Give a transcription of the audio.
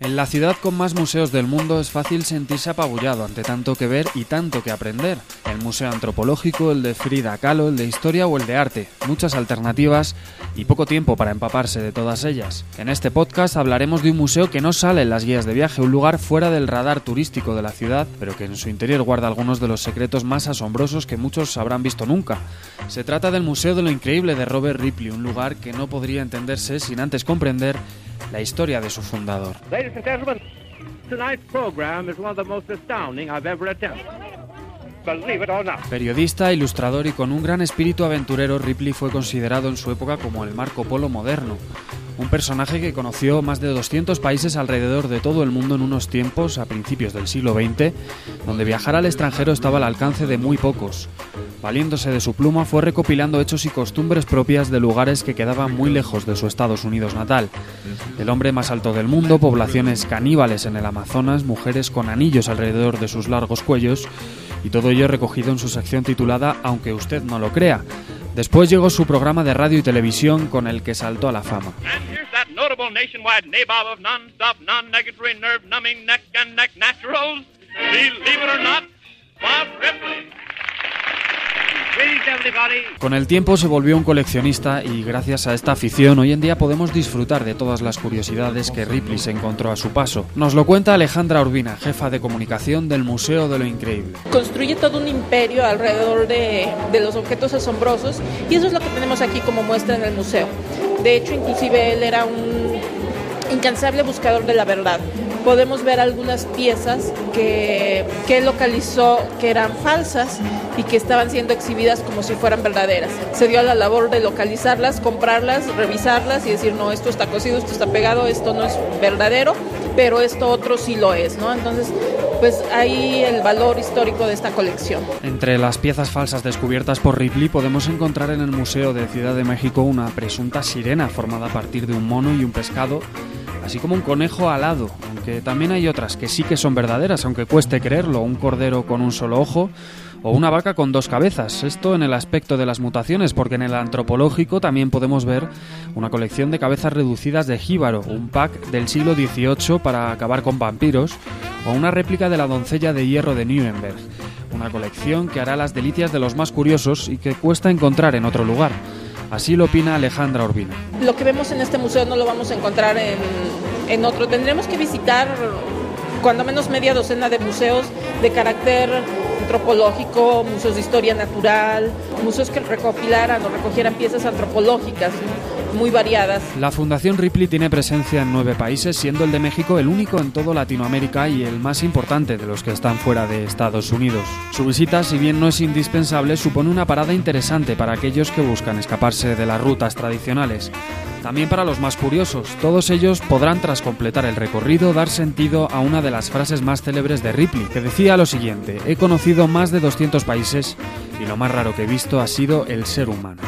En la ciudad con más museos del mundo es fácil sentirse apabullado ante tanto que ver y tanto que aprender. El Museo Antropológico, el de Frida Kahlo, el de Historia o el de Arte. Muchas alternativas y poco tiempo para empaparse de todas ellas. En este podcast hablaremos de un museo que no sale en las guías de viaje, un lugar fuera del radar turístico de la ciudad, pero que en su interior guarda algunos de los secretos más asombrosos que muchos habrán visto nunca. Se trata del Museo de lo Increíble de Robert Ripley, un lugar que no podría entenderse sin antes comprender la historia de su fundador. Periodista, ilustrador y con un gran espíritu aventurero, Ripley fue considerado en su época como el Marco Polo moderno. Un personaje que conoció más de 200 países alrededor de todo el mundo en unos tiempos, a principios del siglo XX, donde viajar al extranjero estaba al alcance de muy pocos. Valiéndose de su pluma, fue recopilando hechos y costumbres propias de lugares que quedaban muy lejos de su Estados Unidos natal. El hombre más alto del mundo, poblaciones caníbales en el Amazonas, mujeres con anillos alrededor de sus largos cuellos, y todo ello recogido en su sección titulada Aunque usted no lo crea. Después llegó su programa de radio y televisión con el que saltó a la fama. Believe it or not, Con el tiempo se volvió un coleccionista y gracias a esta afición hoy en día podemos disfrutar de todas las curiosidades que Ripley se encontró a su paso. Nos lo cuenta Alejandra Urbina, jefa de comunicación del Museo de lo Increíble. construye todo un imperio alrededor de, de los objetos asombrosos y eso es lo que tenemos aquí como muestra en el museo. De hecho, inclusive él era un incansable buscador de la verdad. Podemos ver algunas piezas que, que localizó que eran falsas y que estaban siendo exhibidas como si fueran verdaderas. Se dio a la labor de localizarlas, comprarlas, revisarlas y decir, no, esto está cosido, esto está pegado, esto no es verdadero, pero esto otro sí lo es, ¿no? Entonces, pues ahí el valor histórico de esta colección. Entre las piezas falsas descubiertas por Ripley podemos encontrar en el Museo de Ciudad de México una presunta sirena formada a partir de un mono y un pescado, así como un conejo alado, aunque también hay otras que sí que son verdaderas, aunque cueste creerlo, un cordero con un solo ojo o una vaca con dos cabezas. Esto en el aspecto de las mutaciones, porque en el antropológico también podemos ver una colección de cabezas reducidas de jíbaro, un pack del siglo XVIII para acabar con vampiros, o una réplica de la doncella de hierro de Nuremberg. Una colección que hará las delicias de los más curiosos y que cuesta encontrar en otro lugar. Así lo opina Alejandra Urbina. Lo que vemos en este museo no lo vamos a encontrar en, en otro. Tendremos que visitar cuando menos media docena de museos de carácter antropológico, museos de historia natural, museos que recopilaran o recogieran piezas antropológicas. Muy variadas. La Fundación Ripley tiene presencia en nueve países, siendo el de México el único en todo Latinoamérica y el más importante de los que están fuera de Estados Unidos. Su visita, si bien no es indispensable, supone una parada interesante para aquellos que buscan escaparse de las rutas tradicionales. También para los más curiosos, todos ellos podrán tras completar el recorrido dar sentido a una de las frases más célebres de Ripley, que decía lo siguiente, he conocido más de 200 países y lo más raro que he visto ha sido el ser humano.